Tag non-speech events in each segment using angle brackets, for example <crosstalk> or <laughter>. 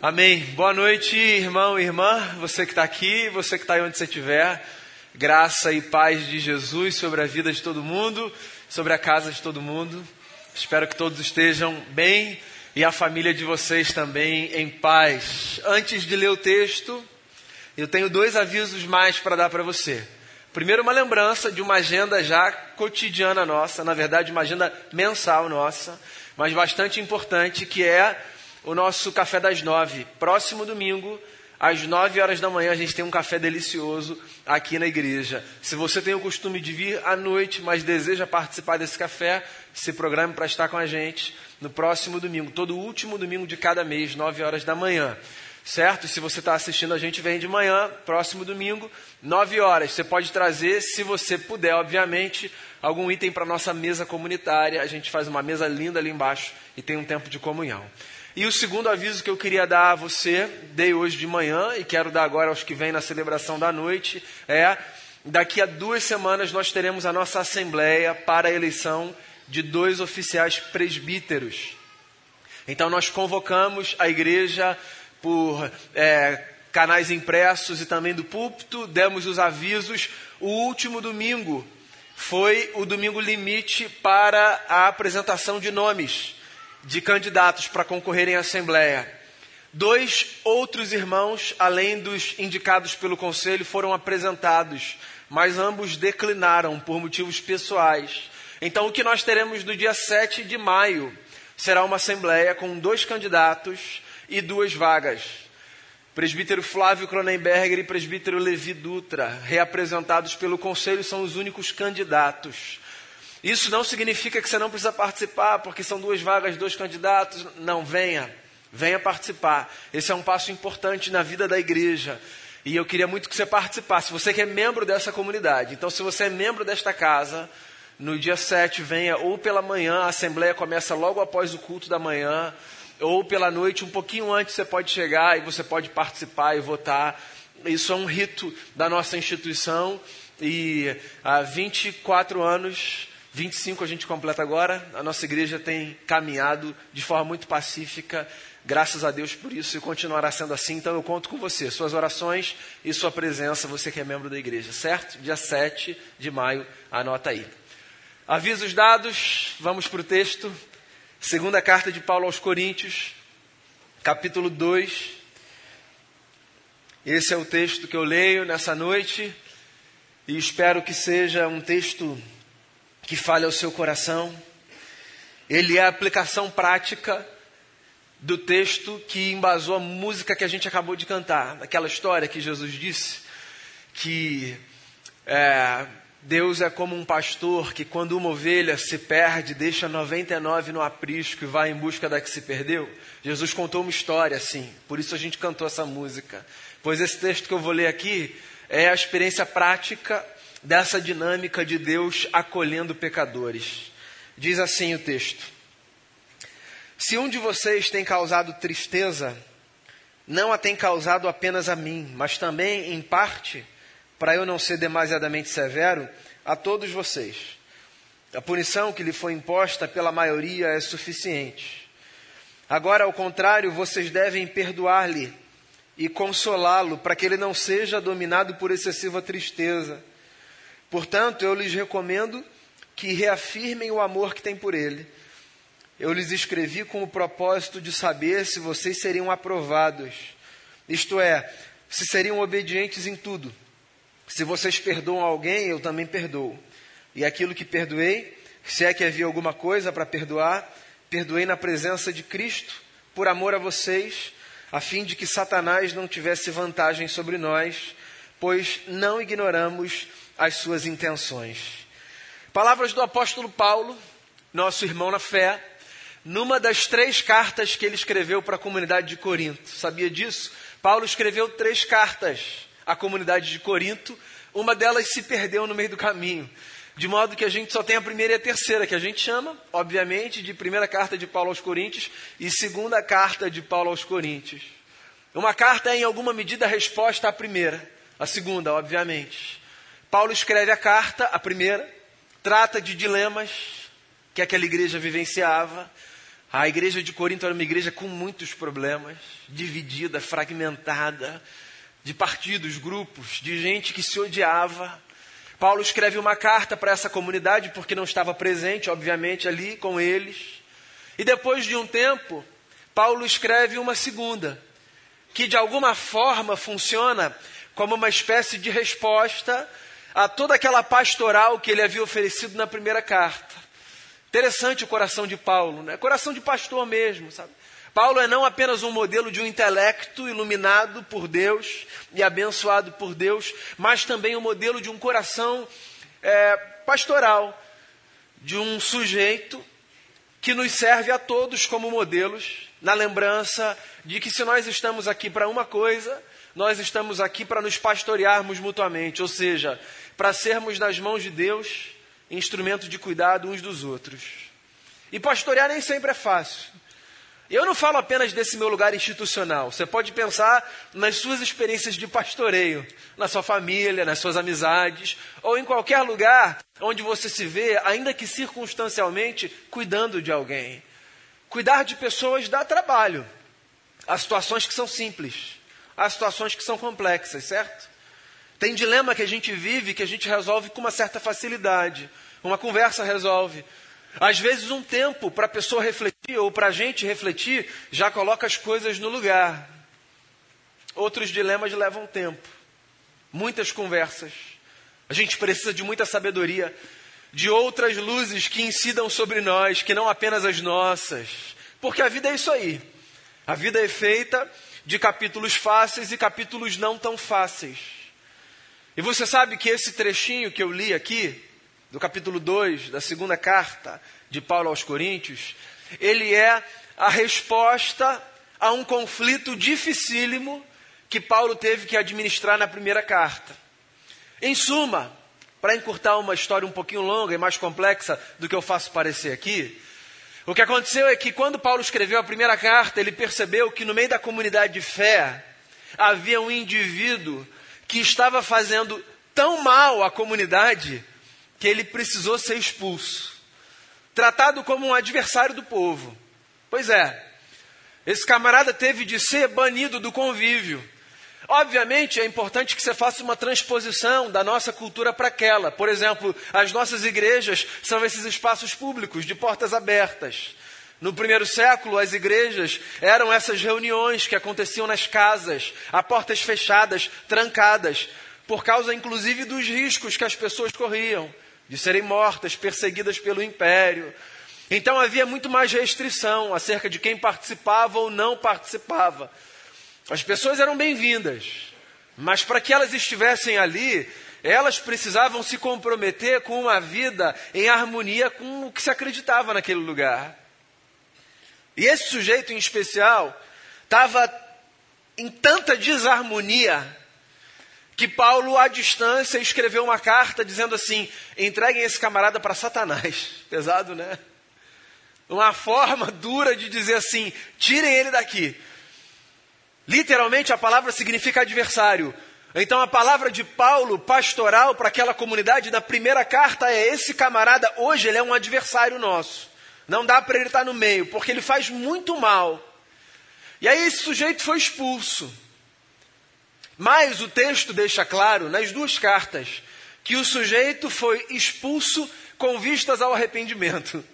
Amém. Boa noite, irmão e irmã, você que está aqui, você que está aí onde você estiver. Graça e paz de Jesus sobre a vida de todo mundo, sobre a casa de todo mundo. Espero que todos estejam bem e a família de vocês também em paz. Antes de ler o texto, eu tenho dois avisos mais para dar para você. Primeiro, uma lembrança de uma agenda já cotidiana nossa, na verdade, uma agenda mensal nossa, mas bastante importante, que é o nosso café das nove. Próximo domingo, às nove horas da manhã, a gente tem um café delicioso aqui na igreja. Se você tem o costume de vir à noite, mas deseja participar desse café, se programe para estar com a gente no próximo domingo, todo último domingo de cada mês, nove horas da manhã certo? Se você está assistindo a gente, vem de manhã, próximo domingo, 9 horas. Você pode trazer, se você puder, obviamente, algum item para nossa mesa comunitária. A gente faz uma mesa linda ali embaixo e tem um tempo de comunhão. E o segundo aviso que eu queria dar a você, dei hoje de manhã e quero dar agora aos que vêm na celebração da noite, é daqui a duas semanas nós teremos a nossa assembleia para a eleição de dois oficiais presbíteros. Então nós convocamos a igreja por é, canais impressos e também do púlpito, demos os avisos. O último domingo foi o domingo limite para a apresentação de nomes de candidatos para concorrerem à Assembleia. Dois outros irmãos, além dos indicados pelo Conselho, foram apresentados, mas ambos declinaram por motivos pessoais. Então, o que nós teremos no dia 7 de maio será uma Assembleia com dois candidatos e duas vagas. Presbítero Flávio Cronenberger e presbítero Levi Dutra, reapresentados pelo conselho, são os únicos candidatos. Isso não significa que você não precisa participar, porque são duas vagas, dois candidatos. Não, venha, venha participar. Esse é um passo importante na vida da igreja. E eu queria muito que você participasse. Você que é membro dessa comunidade. Então, se você é membro desta casa, no dia 7, venha ou pela manhã, a assembleia começa logo após o culto da manhã ou pela noite, um pouquinho antes você pode chegar e você pode participar e votar. Isso é um rito da nossa instituição e há 24 anos, 25 a gente completa agora, a nossa igreja tem caminhado de forma muito pacífica, graças a Deus por isso e continuará sendo assim. Então eu conto com você, suas orações e sua presença, você que é membro da igreja, certo? Dia 7 de maio, anota aí. Avisos dados, vamos para o texto. Segunda carta de Paulo aos Coríntios, capítulo 2. Esse é o texto que eu leio nessa noite e espero que seja um texto que fale ao seu coração. Ele é a aplicação prática do texto que embasou a música que a gente acabou de cantar, aquela história que Jesus disse que é, Deus é como um pastor que, quando uma ovelha se perde, deixa 99 no aprisco e vai em busca da que se perdeu. Jesus contou uma história assim, por isso a gente cantou essa música. Pois esse texto que eu vou ler aqui é a experiência prática dessa dinâmica de Deus acolhendo pecadores. Diz assim o texto: Se um de vocês tem causado tristeza, não a tem causado apenas a mim, mas também, em parte, para eu não ser demasiadamente severo, a todos vocês. A punição que lhe foi imposta pela maioria é suficiente. Agora, ao contrário, vocês devem perdoar-lhe e consolá-lo, para que ele não seja dominado por excessiva tristeza. Portanto, eu lhes recomendo que reafirmem o amor que têm por ele. Eu lhes escrevi com o propósito de saber se vocês seriam aprovados, isto é, se seriam obedientes em tudo. Se vocês perdoam alguém, eu também perdoo. E aquilo que perdoei, se é que havia alguma coisa para perdoar, perdoei na presença de Cristo, por amor a vocês, a fim de que Satanás não tivesse vantagem sobre nós, pois não ignoramos as suas intenções. Palavras do apóstolo Paulo, nosso irmão na fé, numa das três cartas que ele escreveu para a comunidade de Corinto. Sabia disso? Paulo escreveu três cartas a comunidade de Corinto, uma delas se perdeu no meio do caminho. De modo que a gente só tem a primeira e a terceira, que a gente chama, obviamente, de primeira carta de Paulo aos Coríntios e segunda carta de Paulo aos Coríntios. Uma carta é, em alguma medida, a resposta à primeira, a segunda, obviamente. Paulo escreve a carta, a primeira, trata de dilemas que aquela igreja vivenciava, A igreja de Corinto era uma igreja com muitos problemas, dividida, fragmentada, de partidos, grupos, de gente que se odiava. Paulo escreve uma carta para essa comunidade porque não estava presente, obviamente, ali com eles. E depois de um tempo, Paulo escreve uma segunda, que de alguma forma funciona como uma espécie de resposta a toda aquela pastoral que ele havia oferecido na primeira carta. Interessante o coração de Paulo, né? Coração de pastor mesmo, sabe? Paulo é não apenas um modelo de um intelecto iluminado por Deus e abençoado por Deus, mas também um modelo de um coração é, pastoral, de um sujeito que nos serve a todos como modelos, na lembrança de que se nós estamos aqui para uma coisa, nós estamos aqui para nos pastorearmos mutuamente, ou seja, para sermos nas mãos de Deus instrumento de cuidado uns dos outros. E pastorear nem sempre é fácil. Eu não falo apenas desse meu lugar institucional. Você pode pensar nas suas experiências de pastoreio, na sua família, nas suas amizades, ou em qualquer lugar onde você se vê, ainda que circunstancialmente, cuidando de alguém. Cuidar de pessoas dá trabalho. Há situações que são simples, há situações que são complexas, certo? Tem dilema que a gente vive que a gente resolve com uma certa facilidade. Uma conversa resolve. Às vezes, um tempo para a pessoa refletir ou para a gente refletir já coloca as coisas no lugar. Outros dilemas levam tempo, muitas conversas. A gente precisa de muita sabedoria, de outras luzes que incidam sobre nós, que não apenas as nossas. Porque a vida é isso aí. A vida é feita de capítulos fáceis e capítulos não tão fáceis. E você sabe que esse trechinho que eu li aqui, do capítulo 2 da segunda carta de Paulo aos Coríntios, ele é a resposta a um conflito dificílimo que Paulo teve que administrar na primeira carta. Em suma, para encurtar uma história um pouquinho longa e mais complexa do que eu faço parecer aqui, o que aconteceu é que quando Paulo escreveu a primeira carta, ele percebeu que no meio da comunidade de fé havia um indivíduo que estava fazendo tão mal à comunidade que ele precisou ser expulso, tratado como um adversário do povo. Pois é, esse camarada teve de ser banido do convívio. Obviamente é importante que você faça uma transposição da nossa cultura para aquela. Por exemplo, as nossas igrejas são esses espaços públicos de portas abertas. No primeiro século, as igrejas eram essas reuniões que aconteciam nas casas, a portas fechadas, trancadas, por causa inclusive dos riscos que as pessoas corriam de serem mortas, perseguidas pelo império. Então havia muito mais restrição acerca de quem participava ou não participava. As pessoas eram bem-vindas, mas para que elas estivessem ali, elas precisavam se comprometer com uma vida em harmonia com o que se acreditava naquele lugar. E esse sujeito em especial estava em tanta desarmonia que Paulo, à distância, escreveu uma carta dizendo assim: entreguem esse camarada para Satanás. <laughs> Pesado, né? Uma forma dura de dizer assim: tirem ele daqui. Literalmente a palavra significa adversário. Então a palavra de Paulo, pastoral para aquela comunidade, na primeira carta é: esse camarada hoje ele é um adversário nosso. Não dá para ele estar no meio, porque ele faz muito mal. E aí esse sujeito foi expulso. Mas o texto deixa claro, nas duas cartas, que o sujeito foi expulso com vistas ao arrependimento.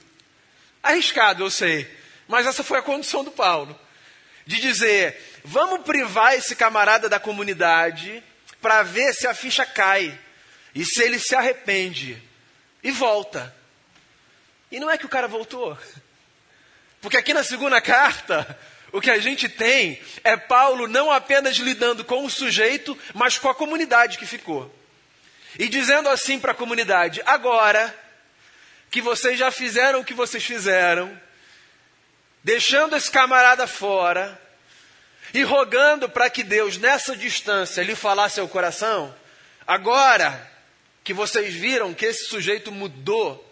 Arriscado, eu sei, mas essa foi a condição do Paulo. De dizer, vamos privar esse camarada da comunidade para ver se a ficha cai e se ele se arrepende e volta. E não é que o cara voltou. Porque aqui na segunda carta, o que a gente tem é Paulo não apenas lidando com o sujeito, mas com a comunidade que ficou. E dizendo assim para a comunidade: agora que vocês já fizeram o que vocês fizeram, deixando esse camarada fora e rogando para que Deus, nessa distância, lhe falasse ao coração, agora que vocês viram que esse sujeito mudou,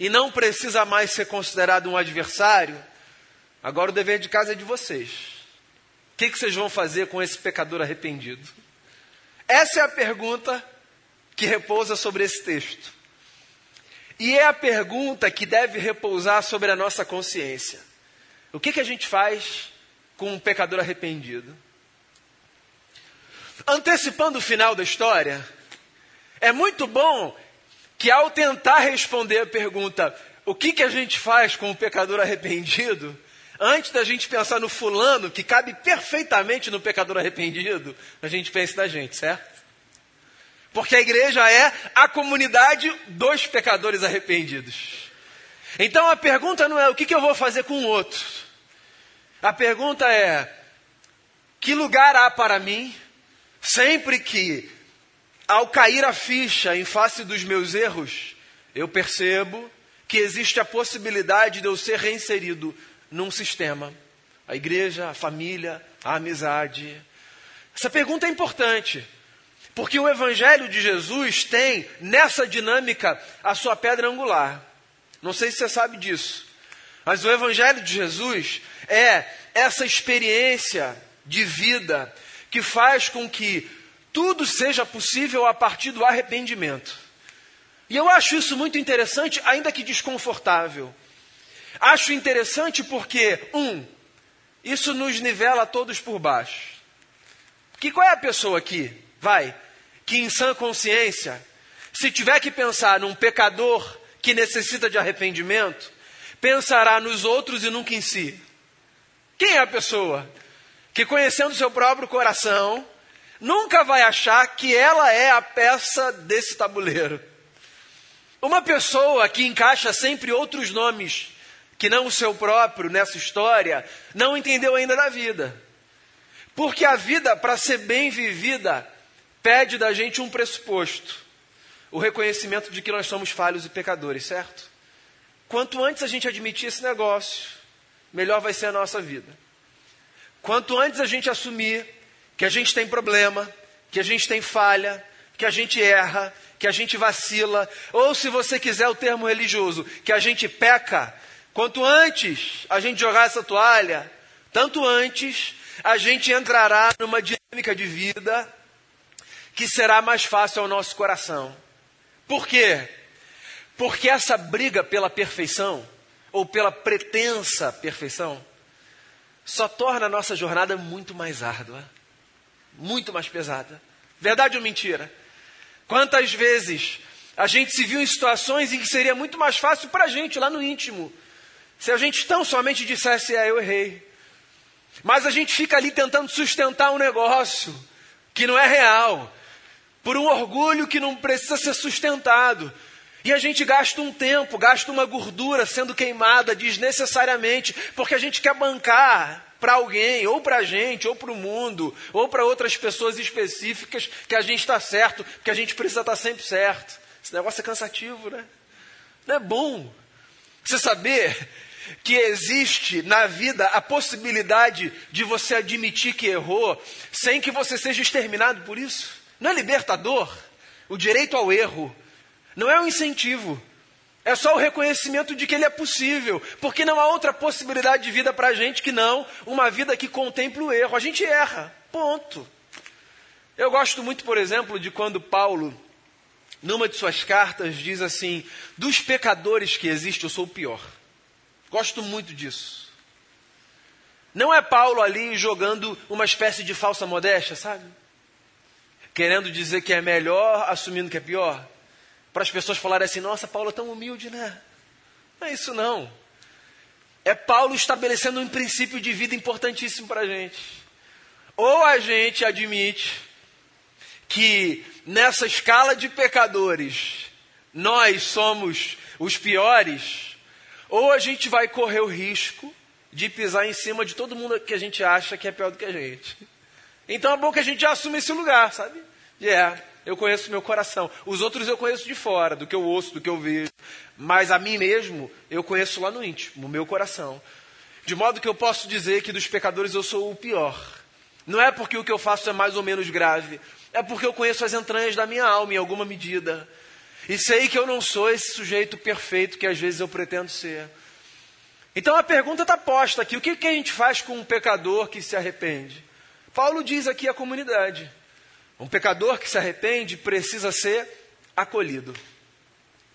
e não precisa mais ser considerado um adversário, agora o dever de casa é de vocês. O que, que vocês vão fazer com esse pecador arrependido? Essa é a pergunta que repousa sobre esse texto. E é a pergunta que deve repousar sobre a nossa consciência. O que, que a gente faz com um pecador arrependido? Antecipando o final da história, é muito bom que ao tentar responder a pergunta, o que, que a gente faz com um pecador arrependido, antes da gente pensar no fulano, que cabe perfeitamente no pecador arrependido, a gente pense na gente, certo? Porque a igreja é a comunidade dos pecadores arrependidos. Então a pergunta não é o que, que eu vou fazer com o outro. A pergunta é: que lugar há para mim sempre que, ao cair a ficha em face dos meus erros, eu percebo que existe a possibilidade de eu ser reinserido num sistema? A igreja, a família, a amizade. Essa pergunta é importante. Porque o Evangelho de Jesus tem nessa dinâmica a sua pedra angular. Não sei se você sabe disso. Mas o Evangelho de Jesus é essa experiência de vida que faz com que tudo seja possível a partir do arrependimento. E eu acho isso muito interessante, ainda que desconfortável. Acho interessante porque, um, isso nos nivela todos por baixo. Que qual é a pessoa aqui, vai, que em sã consciência, se tiver que pensar num pecador que necessita de arrependimento, pensará nos outros e nunca em si. Quem é a pessoa que, conhecendo seu próprio coração, nunca vai achar que ela é a peça desse tabuleiro? Uma pessoa que encaixa sempre outros nomes que não o seu próprio nessa história, não entendeu ainda da vida. Porque a vida, para ser bem vivida, pede da gente um pressuposto: o reconhecimento de que nós somos falhos e pecadores, certo? Quanto antes a gente admitir esse negócio, melhor vai ser a nossa vida. Quanto antes a gente assumir que a gente tem problema, que a gente tem falha, que a gente erra, que a gente vacila, ou se você quiser o termo religioso, que a gente peca, quanto antes a gente jogar essa toalha, tanto antes a gente entrará numa dinâmica de vida que será mais fácil ao nosso coração. Por quê? Porque essa briga pela perfeição, ou pela pretensa perfeição, só torna a nossa jornada muito mais árdua, muito mais pesada. Verdade ou mentira? Quantas vezes a gente se viu em situações em que seria muito mais fácil para a gente, lá no íntimo, se a gente tão somente dissesse, é, eu errei. Mas a gente fica ali tentando sustentar um negócio que não é real, por um orgulho que não precisa ser sustentado. E a gente gasta um tempo, gasta uma gordura sendo queimada desnecessariamente, porque a gente quer bancar para alguém, ou para a gente, ou para o mundo, ou para outras pessoas específicas que a gente está certo, porque a gente precisa estar tá sempre certo. Esse negócio é cansativo, né? Não é bom. Você saber que existe na vida a possibilidade de você admitir que errou, sem que você seja exterminado por isso. Não é libertador? O direito ao erro não é um incentivo. É só o reconhecimento de que ele é possível, porque não há outra possibilidade de vida para a gente que não uma vida que contemple o erro. A gente erra, ponto. Eu gosto muito, por exemplo, de quando Paulo, numa de suas cartas, diz assim: dos pecadores que existem, eu sou o pior. Gosto muito disso. Não é Paulo ali jogando uma espécie de falsa modéstia, sabe? Querendo dizer que é melhor, assumindo que é pior para as pessoas falarem assim: nossa, Paulo é tão humilde, né? Não é isso não. É Paulo estabelecendo um princípio de vida importantíssimo para a gente. Ou a gente admite que nessa escala de pecadores nós somos os piores, ou a gente vai correr o risco de pisar em cima de todo mundo que a gente acha que é pior do que a gente. Então é bom que a gente já assume esse lugar, sabe? É, yeah, eu conheço meu coração. Os outros eu conheço de fora, do que eu ouço, do que eu vejo. Mas a mim mesmo, eu conheço lá no íntimo, no meu coração. De modo que eu posso dizer que dos pecadores eu sou o pior. Não é porque o que eu faço é mais ou menos grave. É porque eu conheço as entranhas da minha alma em alguma medida. E sei que eu não sou esse sujeito perfeito que às vezes eu pretendo ser. Então a pergunta está posta aqui: o que, que a gente faz com um pecador que se arrepende? Paulo diz aqui à comunidade: um pecador que se arrepende precisa ser acolhido.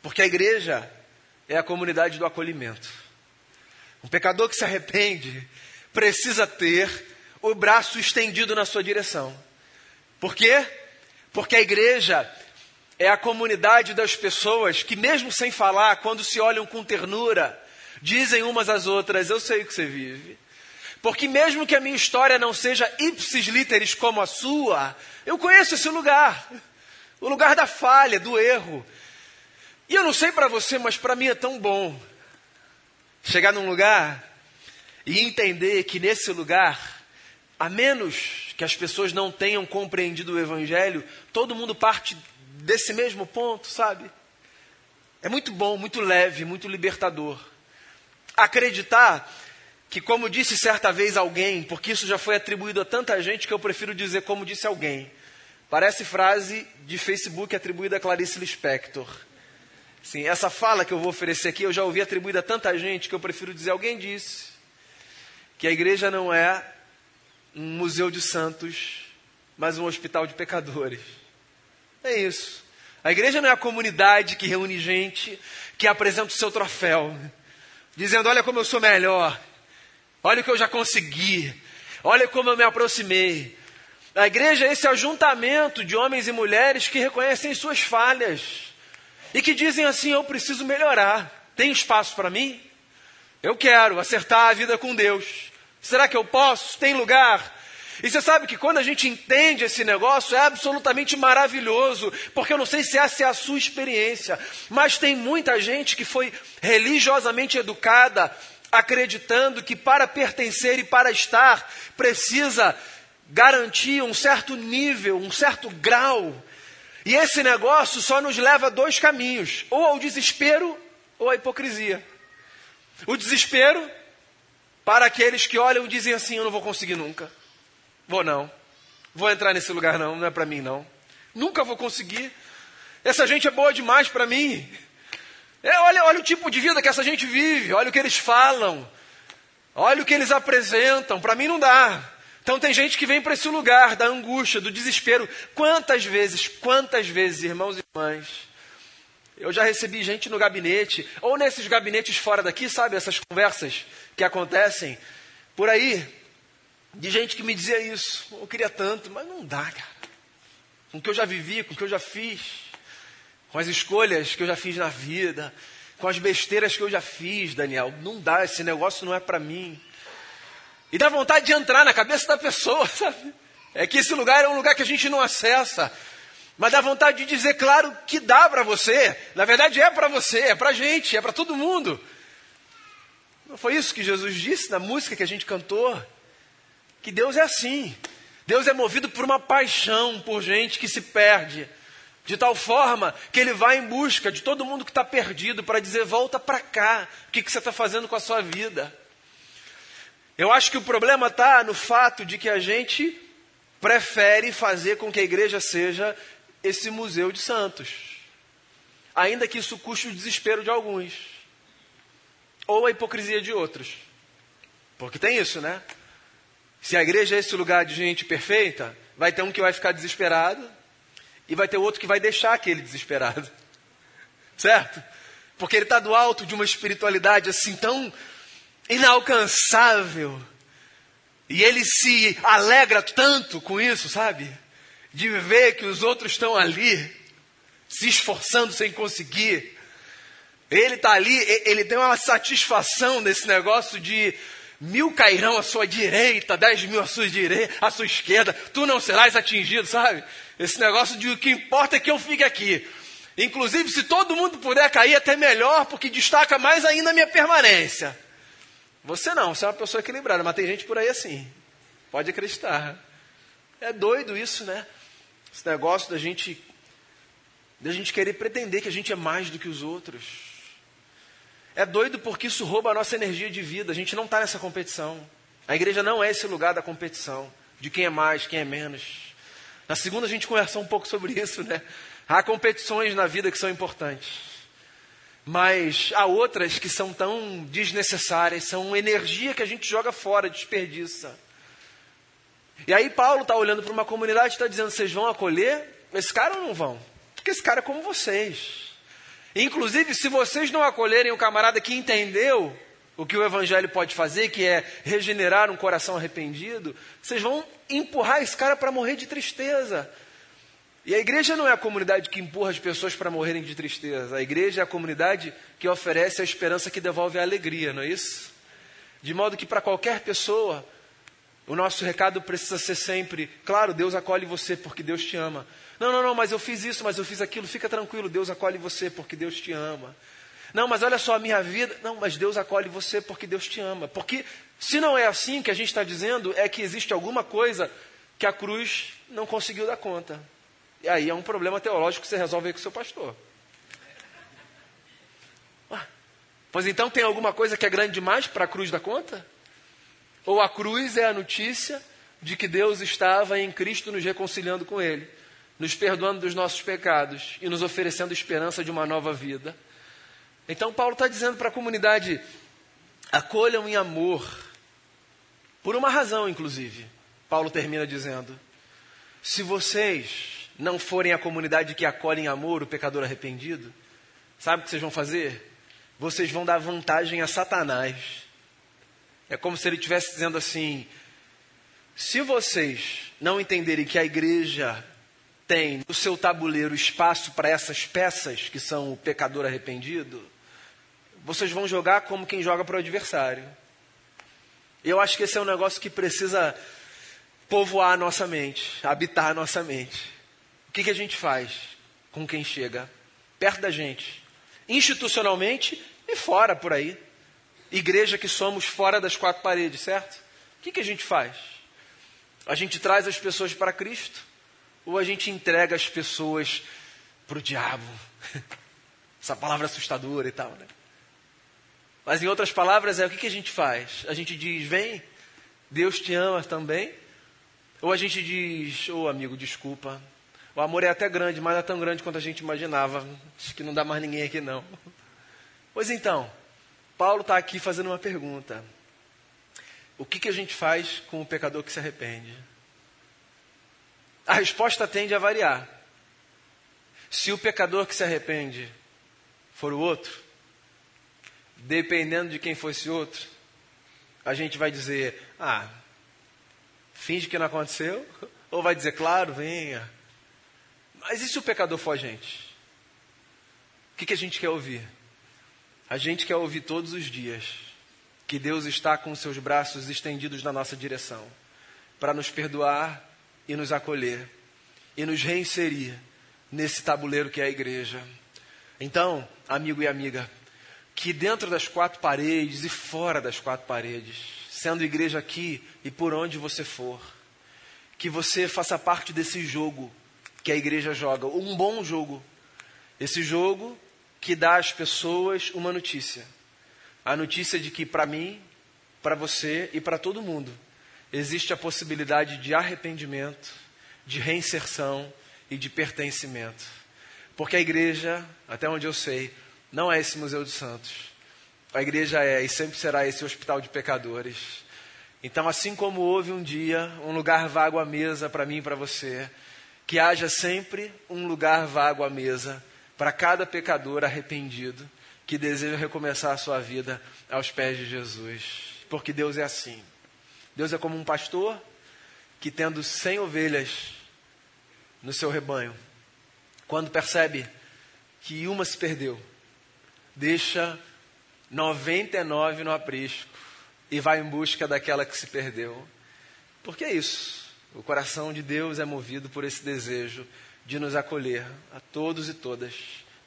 Porque a igreja é a comunidade do acolhimento. Um pecador que se arrepende precisa ter o braço estendido na sua direção. Por quê? Porque a igreja é a comunidade das pessoas que, mesmo sem falar, quando se olham com ternura, dizem umas às outras: Eu sei o que você vive. Porque, mesmo que a minha história não seja ipsis literis como a sua, eu conheço esse lugar o lugar da falha, do erro. E eu não sei para você, mas para mim é tão bom chegar num lugar e entender que nesse lugar, a menos que as pessoas não tenham compreendido o Evangelho, todo mundo parte desse mesmo ponto, sabe? É muito bom, muito leve, muito libertador. Acreditar que, como disse certa vez alguém, porque isso já foi atribuído a tanta gente que eu prefiro dizer como disse alguém. Parece frase de Facebook atribuída a Clarice Lispector. Sim, essa fala que eu vou oferecer aqui eu já ouvi atribuída a tanta gente que eu prefiro dizer alguém disse que a igreja não é um museu de santos, mas um hospital de pecadores. É isso. A igreja não é a comunidade que reúne gente, que apresenta o seu troféu, dizendo: Olha como eu sou melhor, olha o que eu já consegui, olha como eu me aproximei. A igreja é esse ajuntamento de homens e mulheres que reconhecem suas falhas e que dizem assim: Eu preciso melhorar. Tem espaço para mim? Eu quero acertar a vida com Deus. Será que eu posso? Tem lugar? E você sabe que quando a gente entende esse negócio é absolutamente maravilhoso, porque eu não sei se essa é a sua experiência, mas tem muita gente que foi religiosamente educada, acreditando que para pertencer e para estar precisa garantir um certo nível, um certo grau. E esse negócio só nos leva a dois caminhos: ou ao desespero ou à hipocrisia. O desespero para aqueles que olham e dizem assim: Eu não vou conseguir nunca. Vou não. Vou entrar nesse lugar não, não é para mim não. Nunca vou conseguir. Essa gente é boa demais para mim. É, olha, olha o tipo de vida que essa gente vive, olha o que eles falam, olha o que eles apresentam. Para mim não dá. Então tem gente que vem para esse lugar da angústia, do desespero. Quantas vezes, quantas vezes, irmãos e irmãs, eu já recebi gente no gabinete, ou nesses gabinetes fora daqui, sabe, essas conversas que acontecem por aí, de gente que me dizia isso. Eu queria tanto, mas não dá, cara. Com o que eu já vivi, com o que eu já fiz, com as escolhas que eu já fiz na vida, com as besteiras que eu já fiz, Daniel, não dá, esse negócio não é para mim. E dá vontade de entrar na cabeça da pessoa, <laughs> sabe? É que esse lugar é um lugar que a gente não acessa. Mas dá vontade de dizer, claro, que dá para você. Na verdade, é para você, é para gente, é para todo mundo. Não foi isso que Jesus disse na música que a gente cantou? Que Deus é assim. Deus é movido por uma paixão por gente que se perde. De tal forma que ele vai em busca de todo mundo que está perdido para dizer: volta para cá, o que, que você está fazendo com a sua vida? Eu acho que o problema está no fato de que a gente prefere fazer com que a igreja seja esse museu de santos, ainda que isso custe o desespero de alguns, ou a hipocrisia de outros. Porque tem isso, né? Se a igreja é esse lugar de gente perfeita, vai ter um que vai ficar desesperado e vai ter outro que vai deixar aquele desesperado. <laughs> Certo? Porque ele está do alto de uma espiritualidade assim tão inalcançável. E ele se alegra tanto com isso, sabe? De ver que os outros estão ali, se esforçando sem conseguir. Ele está ali, ele tem uma satisfação nesse negócio de mil cairão à sua direita, dez mil à sua direita, à sua esquerda, tu não serás atingido, sabe? Esse negócio de o que importa é que eu fique aqui. Inclusive, se todo mundo puder cair, até melhor, porque destaca mais ainda a minha permanência. Você não, você é uma pessoa equilibrada, mas tem gente por aí assim. Pode acreditar. É doido isso, né? Esse negócio da gente da gente querer pretender que a gente é mais do que os outros. É doido porque isso rouba a nossa energia de vida. A gente não está nessa competição. A igreja não é esse lugar da competição, de quem é mais, quem é menos. Na segunda a gente conversou um pouco sobre isso, né? Há competições na vida que são importantes. Mas há outras que são tão desnecessárias, são energia que a gente joga fora, desperdiça. E aí Paulo está olhando para uma comunidade e está dizendo: vocês vão acolher esse cara ou não vão? Porque esse cara é como vocês. Inclusive, se vocês não acolherem o camarada que entendeu o que o Evangelho pode fazer, que é regenerar um coração arrependido, vocês vão empurrar esse cara para morrer de tristeza. E a igreja não é a comunidade que empurra as pessoas para morrerem de tristeza. A igreja é a comunidade que oferece a esperança que devolve a alegria, não é isso? De modo que para qualquer pessoa, o nosso recado precisa ser sempre: claro, Deus acolhe você porque Deus te ama. Não, não, não, mas eu fiz isso, mas eu fiz aquilo. Fica tranquilo, Deus acolhe você porque Deus te ama. Não, mas olha só a minha vida. Não, mas Deus acolhe você porque Deus te ama. Porque se não é assim que a gente está dizendo, é que existe alguma coisa que a cruz não conseguiu dar conta. E aí é um problema teológico que você resolve aí com o seu pastor. Pois então tem alguma coisa que é grande demais para a cruz dar conta? Ou a cruz é a notícia de que Deus estava em Cristo nos reconciliando com Ele, nos perdoando dos nossos pecados e nos oferecendo esperança de uma nova vida? Então Paulo está dizendo para a comunidade: acolham em amor, por uma razão, inclusive. Paulo termina dizendo: se vocês não forem a comunidade que acolhe em amor o pecador arrependido, sabe o que vocês vão fazer? Vocês vão dar vantagem a Satanás. É como se ele estivesse dizendo assim: se vocês não entenderem que a igreja tem no seu tabuleiro espaço para essas peças que são o pecador arrependido, vocês vão jogar como quem joga para o adversário. Eu acho que esse é um negócio que precisa povoar a nossa mente, habitar a nossa mente que, que a gente faz com quem chega perto da gente? Institucionalmente e fora por aí. Igreja que somos fora das quatro paredes, certo? O que, que a gente faz? A gente traz as pessoas para Cristo? Ou a gente entrega as pessoas para o diabo? <laughs> Essa palavra assustadora e tal, né? Mas em outras palavras, é o que, que a gente faz? A gente diz, vem, Deus te ama também. Ou a gente diz, ô oh, amigo, desculpa, o amor é até grande, mas não é tão grande quanto a gente imaginava. Acho que não dá mais ninguém aqui, não. <laughs> Pois então, Paulo está aqui fazendo uma pergunta. O que, que a gente faz com o pecador que se arrepende? A resposta tende a variar. Se o pecador que se arrepende for o outro, dependendo de quem fosse outro, a gente vai dizer: ah, finge que não aconteceu, <laughs> ou vai dizer, claro, venha, mas e se o pecador for a gente? O que, que a gente quer ouvir? A gente quer ouvir todos os dias que Deus está com seus braços estendidos na nossa direção para nos perdoar e nos acolher e nos reinserir nesse tabuleiro que é a igreja. Então, amigo e amiga, que dentro das quatro paredes e fora das quatro paredes, sendo igreja aqui e por onde você for, que você faça parte desse jogo que a igreja joga, um bom jogo. Esse jogo que dá às pessoas uma notícia. A notícia de que para mim, para você e para todo mundo existe a possibilidade de arrependimento, de reinserção e de pertencimento. Porque a igreja, até onde eu sei, não é esse museu de santos. A igreja é e sempre será esse hospital de pecadores. Então, assim como houve um dia um lugar vago à mesa para mim e para você, que haja sempre um lugar vago à mesa para cada pecador arrependido que deseja recomeçar a sua vida aos pés de Jesus. Porque Deus é assim. Deus é como um pastor que, tendo cem ovelhas no seu rebanho, quando percebe que uma se perdeu, deixa 99 no aprisco e vai em busca daquela que se perdeu. Porque é isso. O coração de Deus é movido por esse desejo de nos acolher a todos e todas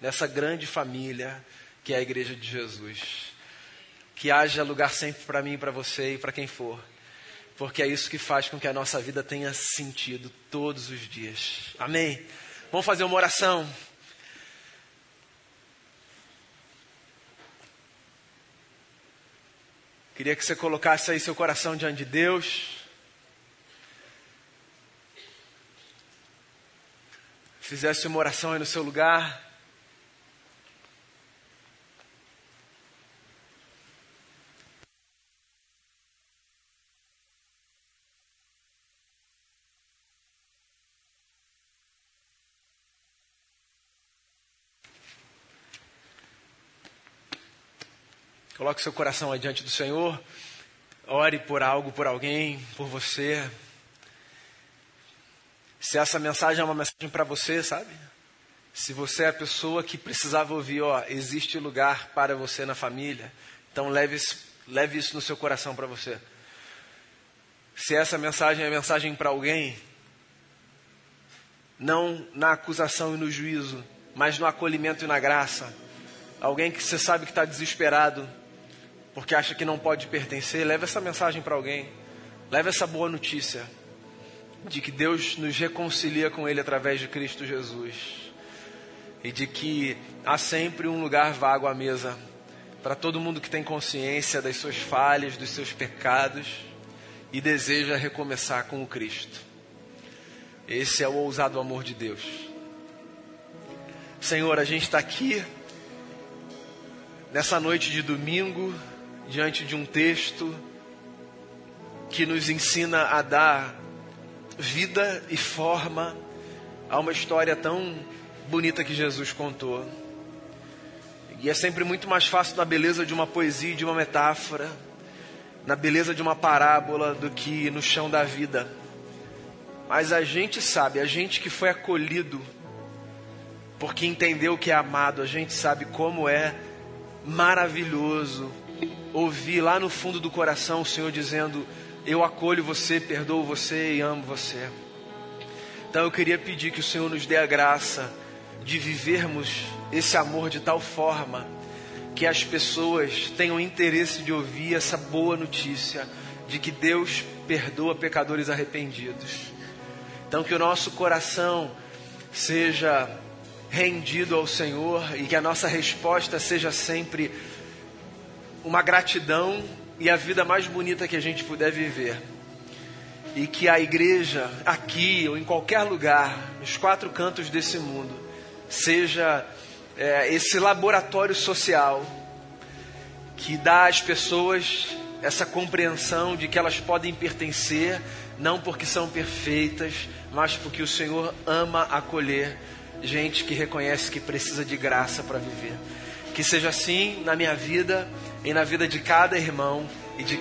nessa grande família que é a Igreja de Jesus. Que haja lugar sempre para mim, para você e para quem for, porque é isso que faz com que a nossa vida tenha sentido todos os dias. Amém? Vamos fazer uma oração. Queria que você colocasse aí seu coração diante de Deus. Fizesse uma oração aí no seu lugar. Coloque seu coração adiante do Senhor. Ore por algo, por alguém, por você. Se essa mensagem é uma mensagem para você, sabe? Se você é a pessoa que precisava ouvir, ó, existe lugar para você na família, então leve isso, leve isso no seu coração para você. Se essa mensagem é mensagem para alguém, não na acusação e no juízo, mas no acolhimento e na graça. Alguém que você sabe que está desesperado, porque acha que não pode pertencer, leve essa mensagem para alguém. Leve essa boa notícia de que Deus nos reconcilia com Ele através de Cristo Jesus. E de que há sempre um lugar vago à mesa para todo mundo que tem consciência das suas falhas, dos seus pecados e deseja recomeçar com o Cristo. Esse é o ousado amor de Deus. Senhor, a gente está aqui nessa noite de domingo, diante de um texto que nos ensina a dar vida e forma a uma história tão bonita que Jesus contou. E é sempre muito mais fácil na beleza de uma poesia, de uma metáfora, na beleza de uma parábola, do que no chão da vida. Mas a gente sabe, a gente que foi acolhido, porque entendeu que é amado, a gente sabe como é maravilhoso ouvir lá no fundo do coração o Senhor dizendo: Eu acolho você, perdoo você e amo você. Então eu queria pedir que o Senhor nos dê a graça de vivermos esse amor de tal forma que as pessoas tenham interesse de ouvir essa boa notícia de que Deus perdoa pecadores arrependidos. Então que o nosso coração seja rendido ao Senhor e que a nossa resposta seja sempre uma gratidão e a vida mais bonita que a gente puder viver. E que a igreja, aqui ou em qualquer lugar, nos quatro cantos desse mundo, seja é, esse laboratório social que dá às pessoas essa compreensão de que elas podem pertencer, não porque são perfeitas, mas porque o Senhor ama acolher gente que reconhece que precisa de graça para viver. Que seja assim na minha vida e na vida de cada irmão e de